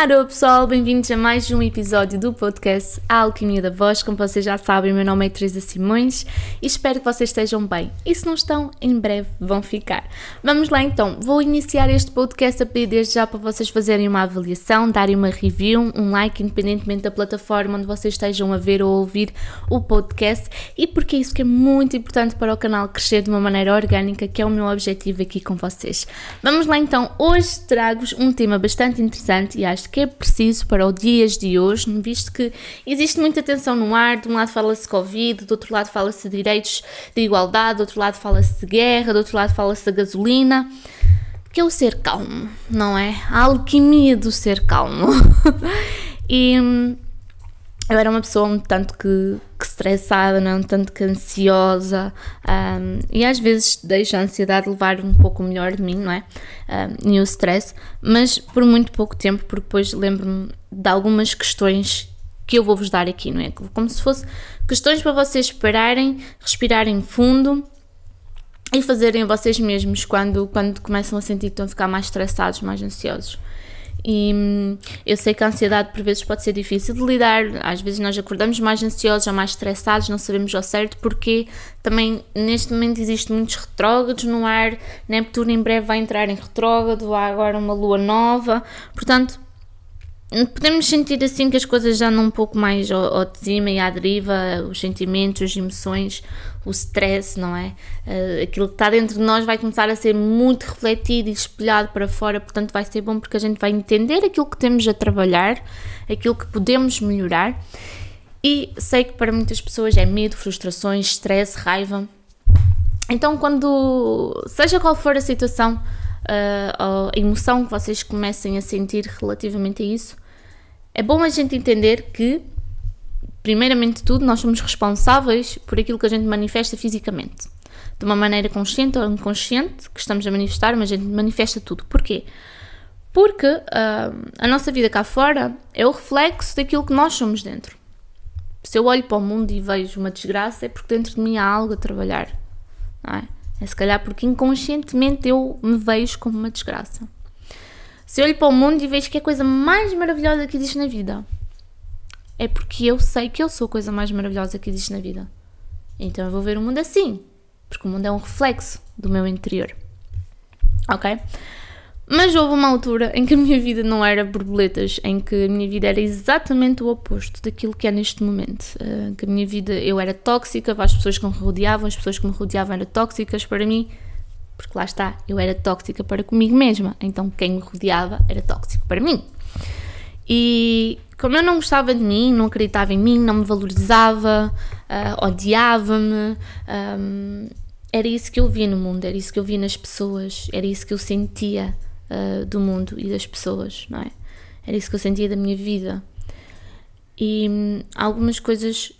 Alô pessoal, bem-vindos a mais um episódio do podcast A Alquimia da Voz. Como vocês já sabem, meu nome é Teresa Simões e espero que vocês estejam bem. E se não estão, em breve vão ficar. Vamos lá então, vou iniciar este podcast a pedir desde já para vocês fazerem uma avaliação, darem uma review, um like, independentemente da plataforma onde vocês estejam a ver ou ouvir o podcast e porque é isso que é muito importante para o canal crescer de uma maneira orgânica, que é o meu objetivo aqui com vocês. Vamos lá então, hoje trago-vos um tema bastante interessante e acho acho que é preciso para os dias de hoje, visto que existe muita tensão no ar, de um lado fala-se Covid, do outro lado fala-se de direitos de igualdade, do outro lado fala-se de guerra, do outro lado fala-se da gasolina, que é o ser calmo, não é? A alquimia do ser calmo. e hum, eu era uma pessoa um tanto que, que estressada, não? É? um tanto que ansiosa um, e às vezes deixo a ansiedade levar um pouco melhor de mim, não é? Um, e o stress, mas por muito pouco tempo, porque depois lembro-me de algumas questões que eu vou-vos dar aqui, não é? Como se fosse questões para vocês pararem, respirarem fundo e fazerem vocês mesmos quando, quando começam a sentir que estão a ficar mais estressados, mais ansiosos. E hum, eu sei que a ansiedade por vezes pode ser difícil de lidar, às vezes nós acordamos mais ansiosos ou mais estressados, não sabemos ao certo porque também neste momento existem muitos retrógrados no ar, Neptuno em breve vai entrar em retrógrado, há agora uma lua nova, portanto podemos sentir assim que as coisas já andam um pouco mais ao, ao de cima e à deriva, os sentimentos, as emoções, o stress, não é? Uh, aquilo que está dentro de nós vai começar a ser muito refletido e espelhado para fora, portanto vai ser bom porque a gente vai entender aquilo que temos a trabalhar, aquilo que podemos melhorar. E sei que para muitas pessoas é medo, frustrações, stress, raiva. Então, quando, seja qual for a situação, a emoção que vocês comecem a sentir relativamente a isso, é bom a gente entender que, primeiramente de tudo, nós somos responsáveis por aquilo que a gente manifesta fisicamente. De uma maneira consciente ou inconsciente, que estamos a manifestar, mas a gente manifesta tudo. Porquê? Porque uh, a nossa vida cá fora é o reflexo daquilo que nós somos dentro. Se eu olho para o mundo e vejo uma desgraça, é porque dentro de mim há algo a trabalhar. Não é? é se calhar porque inconscientemente eu me vejo como uma desgraça. Se eu olho para o mundo e vejo que é a coisa mais maravilhosa que existe na vida, é porque eu sei que eu sou a coisa mais maravilhosa que existe na vida. Então eu vou ver o mundo assim, porque o mundo é um reflexo do meu interior. Ok? Mas houve uma altura em que a minha vida não era borboletas, em que a minha vida era exatamente o oposto daquilo que é neste momento. Uh, que a minha vida, eu era tóxica para as pessoas que me rodeavam, as pessoas que me rodeavam eram tóxicas para mim, porque lá está, eu era tóxica para comigo mesma, então quem me rodeava era tóxico para mim. E como eu não gostava de mim, não acreditava em mim, não me valorizava, uh, odiava-me, um, era isso que eu via no mundo, era isso que eu via nas pessoas, era isso que eu sentia uh, do mundo e das pessoas, não é? Era isso que eu sentia da minha vida. E um, algumas coisas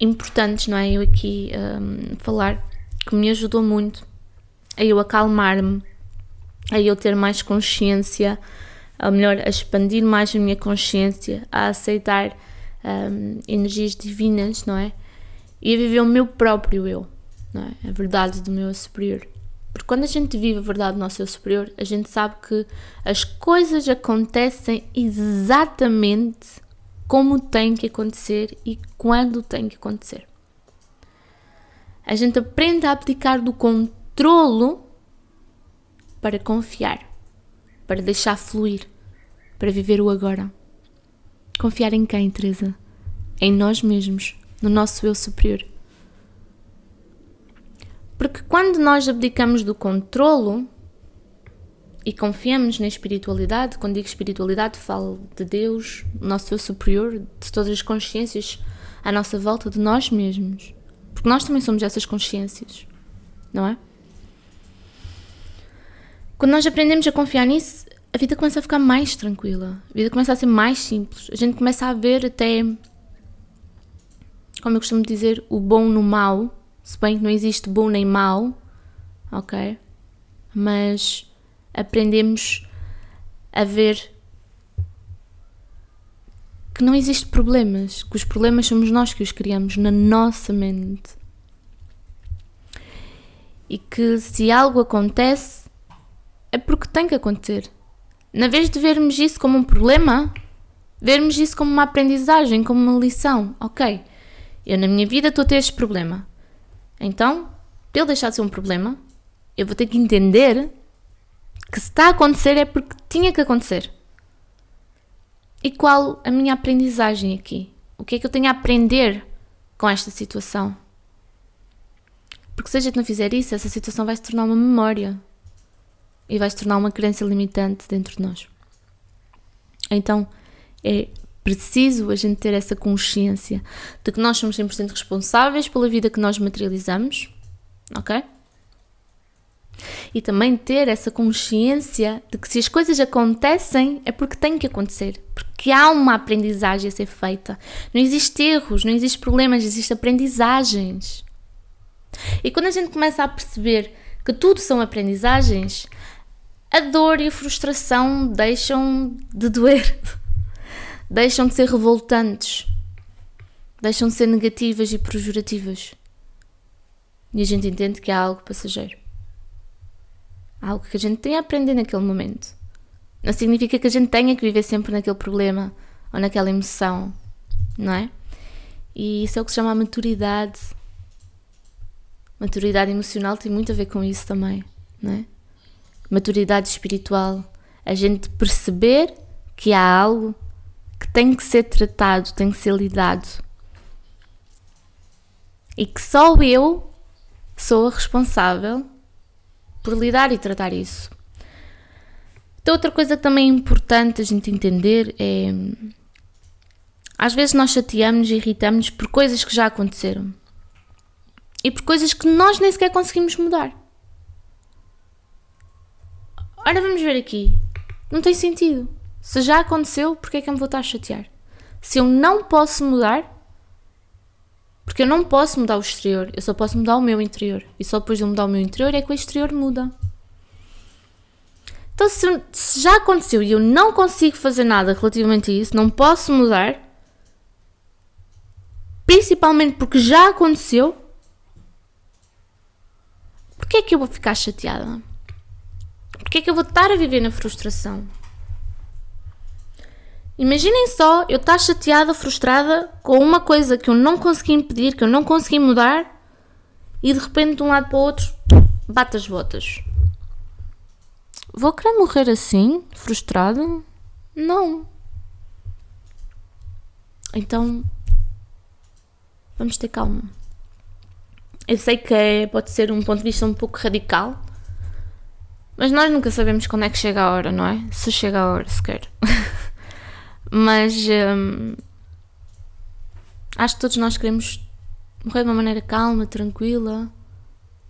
importantes, não é? Eu aqui um, falar que me ajudou muito a eu acalmar-me, a eu ter mais consciência, ou melhor, a expandir mais a minha consciência, a aceitar um, energias divinas, não é? E a viver o meu próprio eu, não é? A verdade do meu superior. Porque quando a gente vive a verdade do nosso eu superior, a gente sabe que as coisas acontecem exatamente como tem que acontecer e quando tem que acontecer. A gente aprende a abdicar do controle controlo para confiar, para deixar fluir, para viver o agora. Confiar em quem, Teresa? Em nós mesmos, no nosso eu superior. Porque quando nós abdicamos do controlo e confiamos na espiritualidade, quando digo espiritualidade, falo de Deus, nosso eu superior, de todas as consciências à nossa volta, de nós mesmos. Porque nós também somos essas consciências, não é? Quando nós aprendemos a confiar nisso, a vida começa a ficar mais tranquila, a vida começa a ser mais simples. A gente começa a ver até, como eu costumo dizer, o bom no mal, se bem que não existe bom nem mal, ok? Mas aprendemos a ver que não existe problemas, que os problemas somos nós que os criamos na nossa mente. E que se algo acontece, é porque tem que acontecer. Na vez de vermos isso como um problema, vermos isso como uma aprendizagem, como uma lição. Ok, eu na minha vida estou a ter este problema. Então, para ele deixar de ser um problema, eu vou ter que entender que se está a acontecer é porque tinha que acontecer. E qual a minha aprendizagem aqui? O que é que eu tenho a aprender com esta situação? Porque se a gente não fizer isso, essa situação vai se tornar uma memória e vai se tornar uma crença limitante dentro de nós. Então é preciso a gente ter essa consciência de que nós somos 100% responsáveis pela vida que nós materializamos, ok? E também ter essa consciência de que se as coisas acontecem é porque têm que acontecer, porque há uma aprendizagem a ser feita. Não existe erros, não existe problemas, existem aprendizagens. E quando a gente começa a perceber que tudo são aprendizagens, a dor e a frustração deixam de doer, deixam de ser revoltantes, deixam de ser negativas e pejorativas. E a gente entende que é algo passageiro. Algo que a gente tem a aprender naquele momento. Não significa que a gente tenha que viver sempre naquele problema ou naquela emoção, não é? E isso é o que se chama maturidade. Maturidade emocional tem muito a ver com isso também, não é? Maturidade espiritual, a gente perceber que há algo que tem que ser tratado, tem que ser lidado. E que só eu sou a responsável por lidar e tratar isso. Então, outra coisa também importante a gente entender é. Às vezes nós chateamos e irritamos por coisas que já aconteceram e por coisas que nós nem sequer conseguimos mudar. Ora, vamos ver aqui. Não tem sentido. Se já aconteceu, porque é que eu me vou estar a chatear? Se eu não posso mudar, porque eu não posso mudar o exterior, eu só posso mudar o meu interior. E só depois de eu mudar o meu interior é que o exterior muda. Então, se, se já aconteceu e eu não consigo fazer nada relativamente a isso, não posso mudar, principalmente porque já aconteceu, porquê é que eu vou ficar chateada? Porque é que eu vou estar a viver na frustração? Imaginem só eu estar chateada, frustrada com uma coisa que eu não consegui impedir, que eu não consegui mudar e de repente de um lado para o outro bate as botas. Vou querer morrer assim, frustrada? Não. Então vamos ter calma. Eu sei que é, pode ser um ponto de vista um pouco radical, mas nós nunca sabemos quando é que chega a hora, não é? Se chega a hora sequer. Mas hum, acho que todos nós queremos morrer de uma maneira calma, tranquila,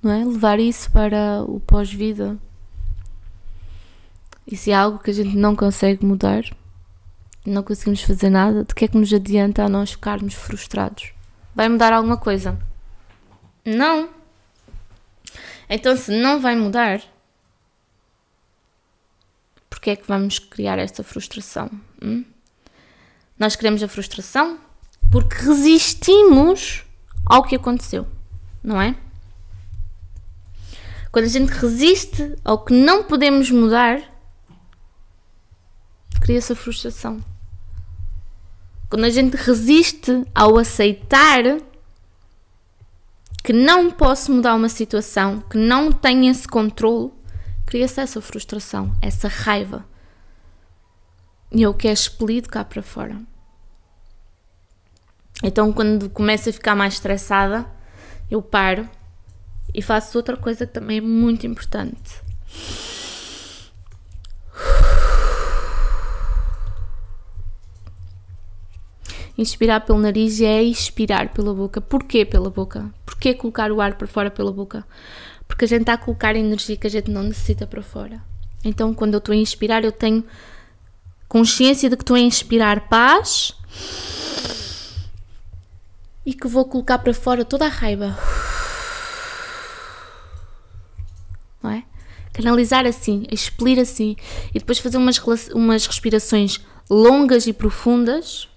não é? Levar isso para o pós-vida. E se é algo que a gente não consegue mudar, não conseguimos fazer nada, de que é que nos adianta a nós ficarmos frustrados? Vai mudar alguma coisa? Não. Então, se não vai mudar, porque é que vamos criar esta frustração? Hum? Nós queremos a frustração porque resistimos ao que aconteceu, não é? Quando a gente resiste ao que não podemos mudar, cria-se a frustração. Quando a gente resiste ao aceitar que não posso mudar uma situação, que não tenho esse controle, cria-se essa frustração, essa raiva. E é o que é expelido cá para fora. Então, quando começo a ficar mais estressada, eu paro e faço outra coisa que também é muito importante. Inspirar pelo nariz é expirar pela boca. Porquê pela boca? Porquê colocar o ar para fora pela boca? Porque a gente está a colocar energia que a gente não necessita para fora. Então, quando eu estou a inspirar, eu tenho consciência de que estou a inspirar paz e que vou colocar para fora toda a raiva. Não é? Canalizar assim, expelir assim e depois fazer umas, umas respirações longas e profundas.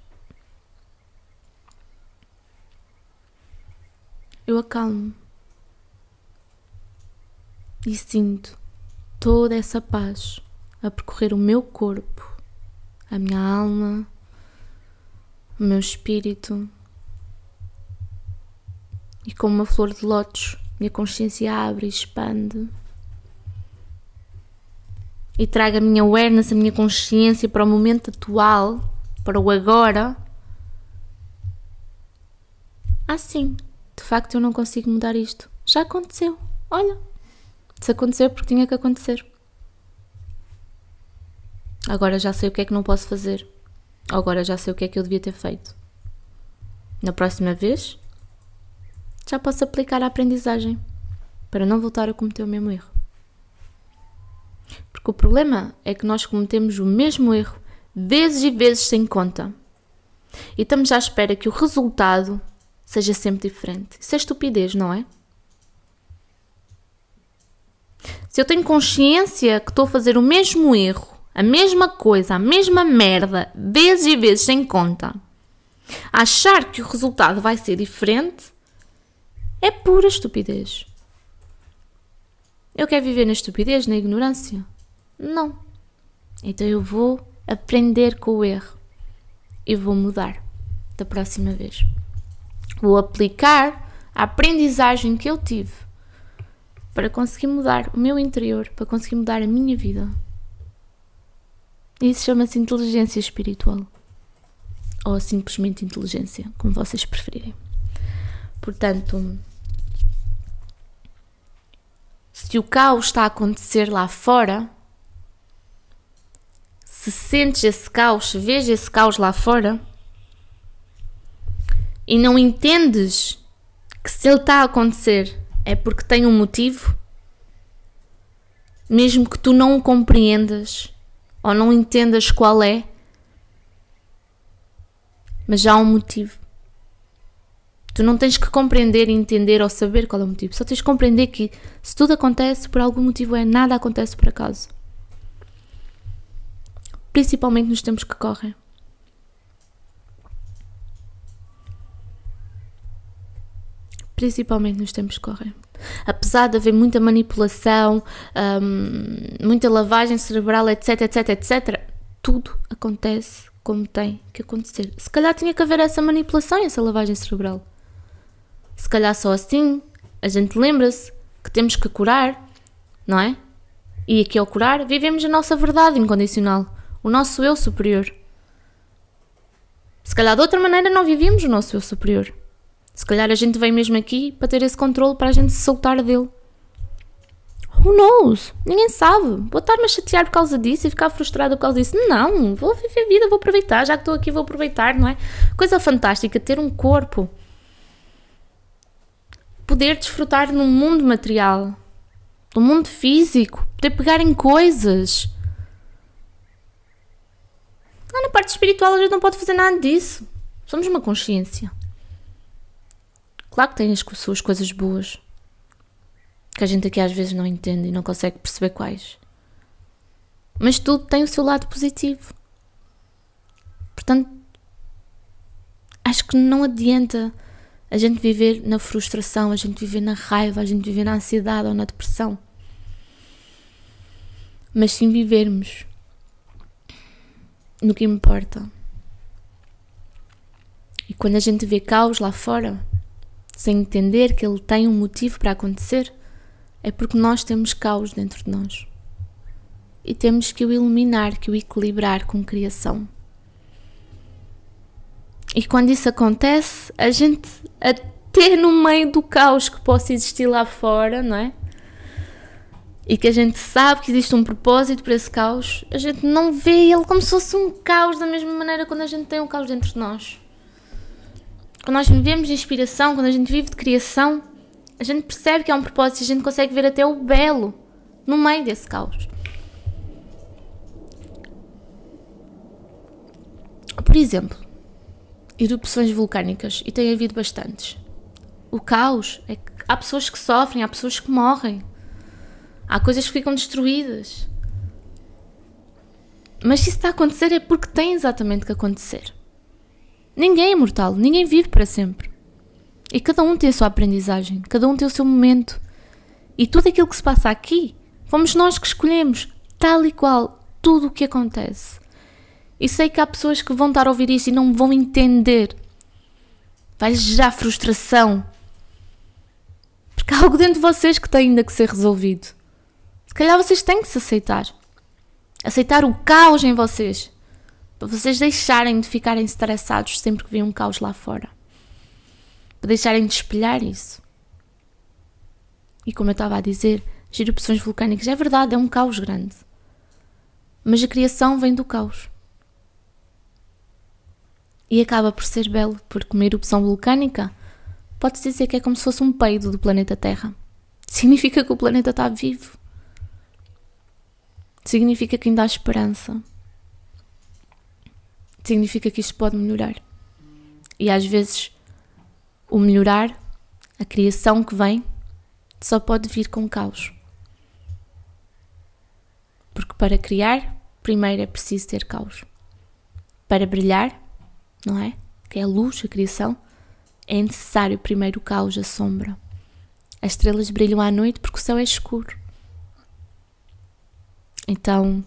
Eu acalmo e sinto toda essa paz a percorrer o meu corpo, a minha alma, o meu espírito. E como uma flor de lótus, minha consciência abre e expande. E traga a minha awareness, a minha consciência para o momento atual, para o agora. Assim, de facto eu não consigo mudar isto. Já aconteceu. Olha, se aconteceu porque tinha que acontecer. Agora já sei o que é que não posso fazer. Agora já sei o que é que eu devia ter feito. Na próxima vez, já posso aplicar a aprendizagem para não voltar a cometer o mesmo erro. Porque o problema é que nós cometemos o mesmo erro vezes e vezes sem conta. E estamos à espera que o resultado seja sempre diferente. Isso é estupidez, não é? Se eu tenho consciência que estou a fazer o mesmo erro, a mesma coisa, a mesma merda, vezes e vezes sem conta, achar que o resultado vai ser diferente é pura estupidez. Eu quero viver na estupidez, na ignorância? Não. Então eu vou aprender com o erro e vou mudar da próxima vez. Vou aplicar a aprendizagem que eu tive para conseguir mudar o meu interior, para conseguir mudar a minha vida. Isso chama-se inteligência espiritual. Ou simplesmente inteligência, como vocês preferirem. Portanto, se o caos está a acontecer lá fora, se sentes esse caos, se vês esse caos lá fora e não entendes que se ele está a acontecer é porque tem um motivo, mesmo que tu não o compreendas ou não entendas qual é, mas há um motivo. Tu não tens que compreender, entender ou saber qual é o motivo. Só tens que compreender que se tudo acontece por algum motivo é nada acontece por acaso. Principalmente nos tempos que correm. Principalmente nos tempos que correm. Apesar de haver muita manipulação, hum, muita lavagem cerebral, etc, etc, etc, tudo acontece como tem que acontecer. Se calhar tinha que haver essa manipulação e essa lavagem cerebral. Se calhar só assim a gente lembra-se que temos que curar, não é? E aqui ao curar, vivemos a nossa verdade incondicional, o nosso eu superior. Se calhar de outra maneira não vivíamos o nosso eu superior. Se calhar a gente veio mesmo aqui para ter esse controle para a gente se soltar dele. Who knows? Ninguém sabe. Vou estar-me a chatear por causa disso e ficar frustrada por causa disso. Não, vou viver a vida, vou aproveitar. Já que estou aqui, vou aproveitar, não é? Coisa fantástica ter um corpo poder desfrutar num mundo material, no mundo físico, poder pegar em coisas. Lá na parte espiritual a gente não pode fazer nada disso. Somos uma consciência. Claro que tem as suas coisas boas, que a gente aqui às vezes não entende e não consegue perceber quais. Mas tudo tem o seu lado positivo. Portanto, acho que não adianta a gente viver na frustração, a gente viver na raiva, a gente viver na ansiedade ou na depressão. Mas sim vivermos no que importa. E quando a gente vê caos lá fora, sem entender que ele tem um motivo para acontecer, é porque nós temos caos dentro de nós. E temos que o iluminar, que o equilibrar com criação. E quando isso acontece, a gente, até no meio do caos que possa existir lá fora, não é? E que a gente sabe que existe um propósito para esse caos, a gente não vê ele como se fosse um caos da mesma maneira quando a gente tem um caos dentro de nós. Quando nós vivemos de inspiração, quando a gente vive de criação, a gente percebe que há um propósito e a gente consegue ver até o belo no meio desse caos. Por exemplo, erupções vulcânicas, e tem havido bastantes. O caos é que há pessoas que sofrem, há pessoas que morrem, há coisas que ficam destruídas. Mas se isso está a acontecer é porque tem exatamente que acontecer. Ninguém é imortal, ninguém vive para sempre. E cada um tem a sua aprendizagem, cada um tem o seu momento. E tudo aquilo que se passa aqui, fomos nós que escolhemos, tal e qual, tudo o que acontece. E sei que há pessoas que vão estar a ouvir isto e não vão entender. Vai gerar frustração. Porque há algo dentro de vocês que tem ainda que ser resolvido. Se calhar vocês têm que se aceitar. Aceitar o caos em vocês. Para vocês deixarem de ficarem estressados sempre que vem um caos lá fora. Para deixarem de espelhar isso. E como eu estava a dizer, as erupções vulcânicas é verdade, é um caos grande. Mas a criação vem do caos. E acaba por ser belo, porque uma erupção vulcânica pode-se dizer que é como se fosse um peido do planeta Terra. Significa que o planeta está vivo. Significa que ainda há esperança. Significa que isto pode melhorar. E às vezes o melhorar, a criação que vem, só pode vir com caos. Porque para criar, primeiro é preciso ter caos. Para brilhar, não é? Que é a luz, a criação, é necessário primeiro o caos, a sombra. As estrelas brilham à noite porque o céu é escuro. Então,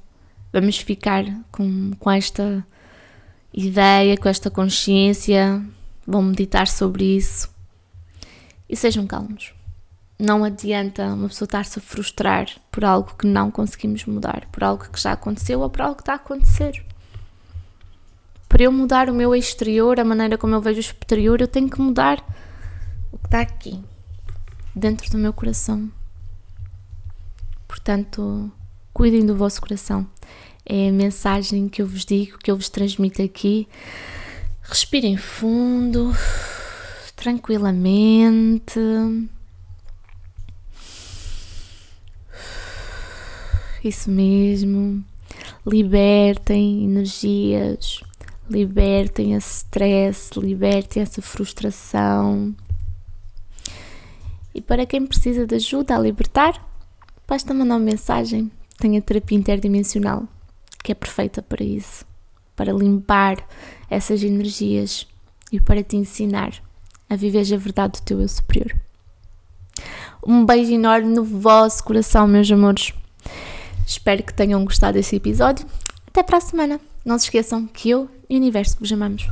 vamos ficar com, com esta ideia, com esta consciência, vão meditar sobre isso e sejam calmos. Não adianta uma pessoa estar-se a frustrar por algo que não conseguimos mudar, por algo que já aconteceu ou por algo que está a acontecer. Para eu mudar o meu exterior, a maneira como eu vejo o exterior, eu tenho que mudar o que está aqui, dentro do meu coração. Portanto, cuidem do vosso coração. É a mensagem que eu vos digo, que eu vos transmito aqui. Respirem fundo, tranquilamente. Isso mesmo. Libertem energias, libertem esse stress, libertem essa frustração. E para quem precisa de ajuda a libertar, basta mandar uma mensagem tem a terapia interdimensional, que é perfeita para isso para limpar essas energias e para te ensinar a viver a verdade do teu eu superior. Um beijo enorme no vosso coração, meus amores. Espero que tenham gostado desse episódio. Até para a semana. Não se esqueçam que eu e o universo vos amamos.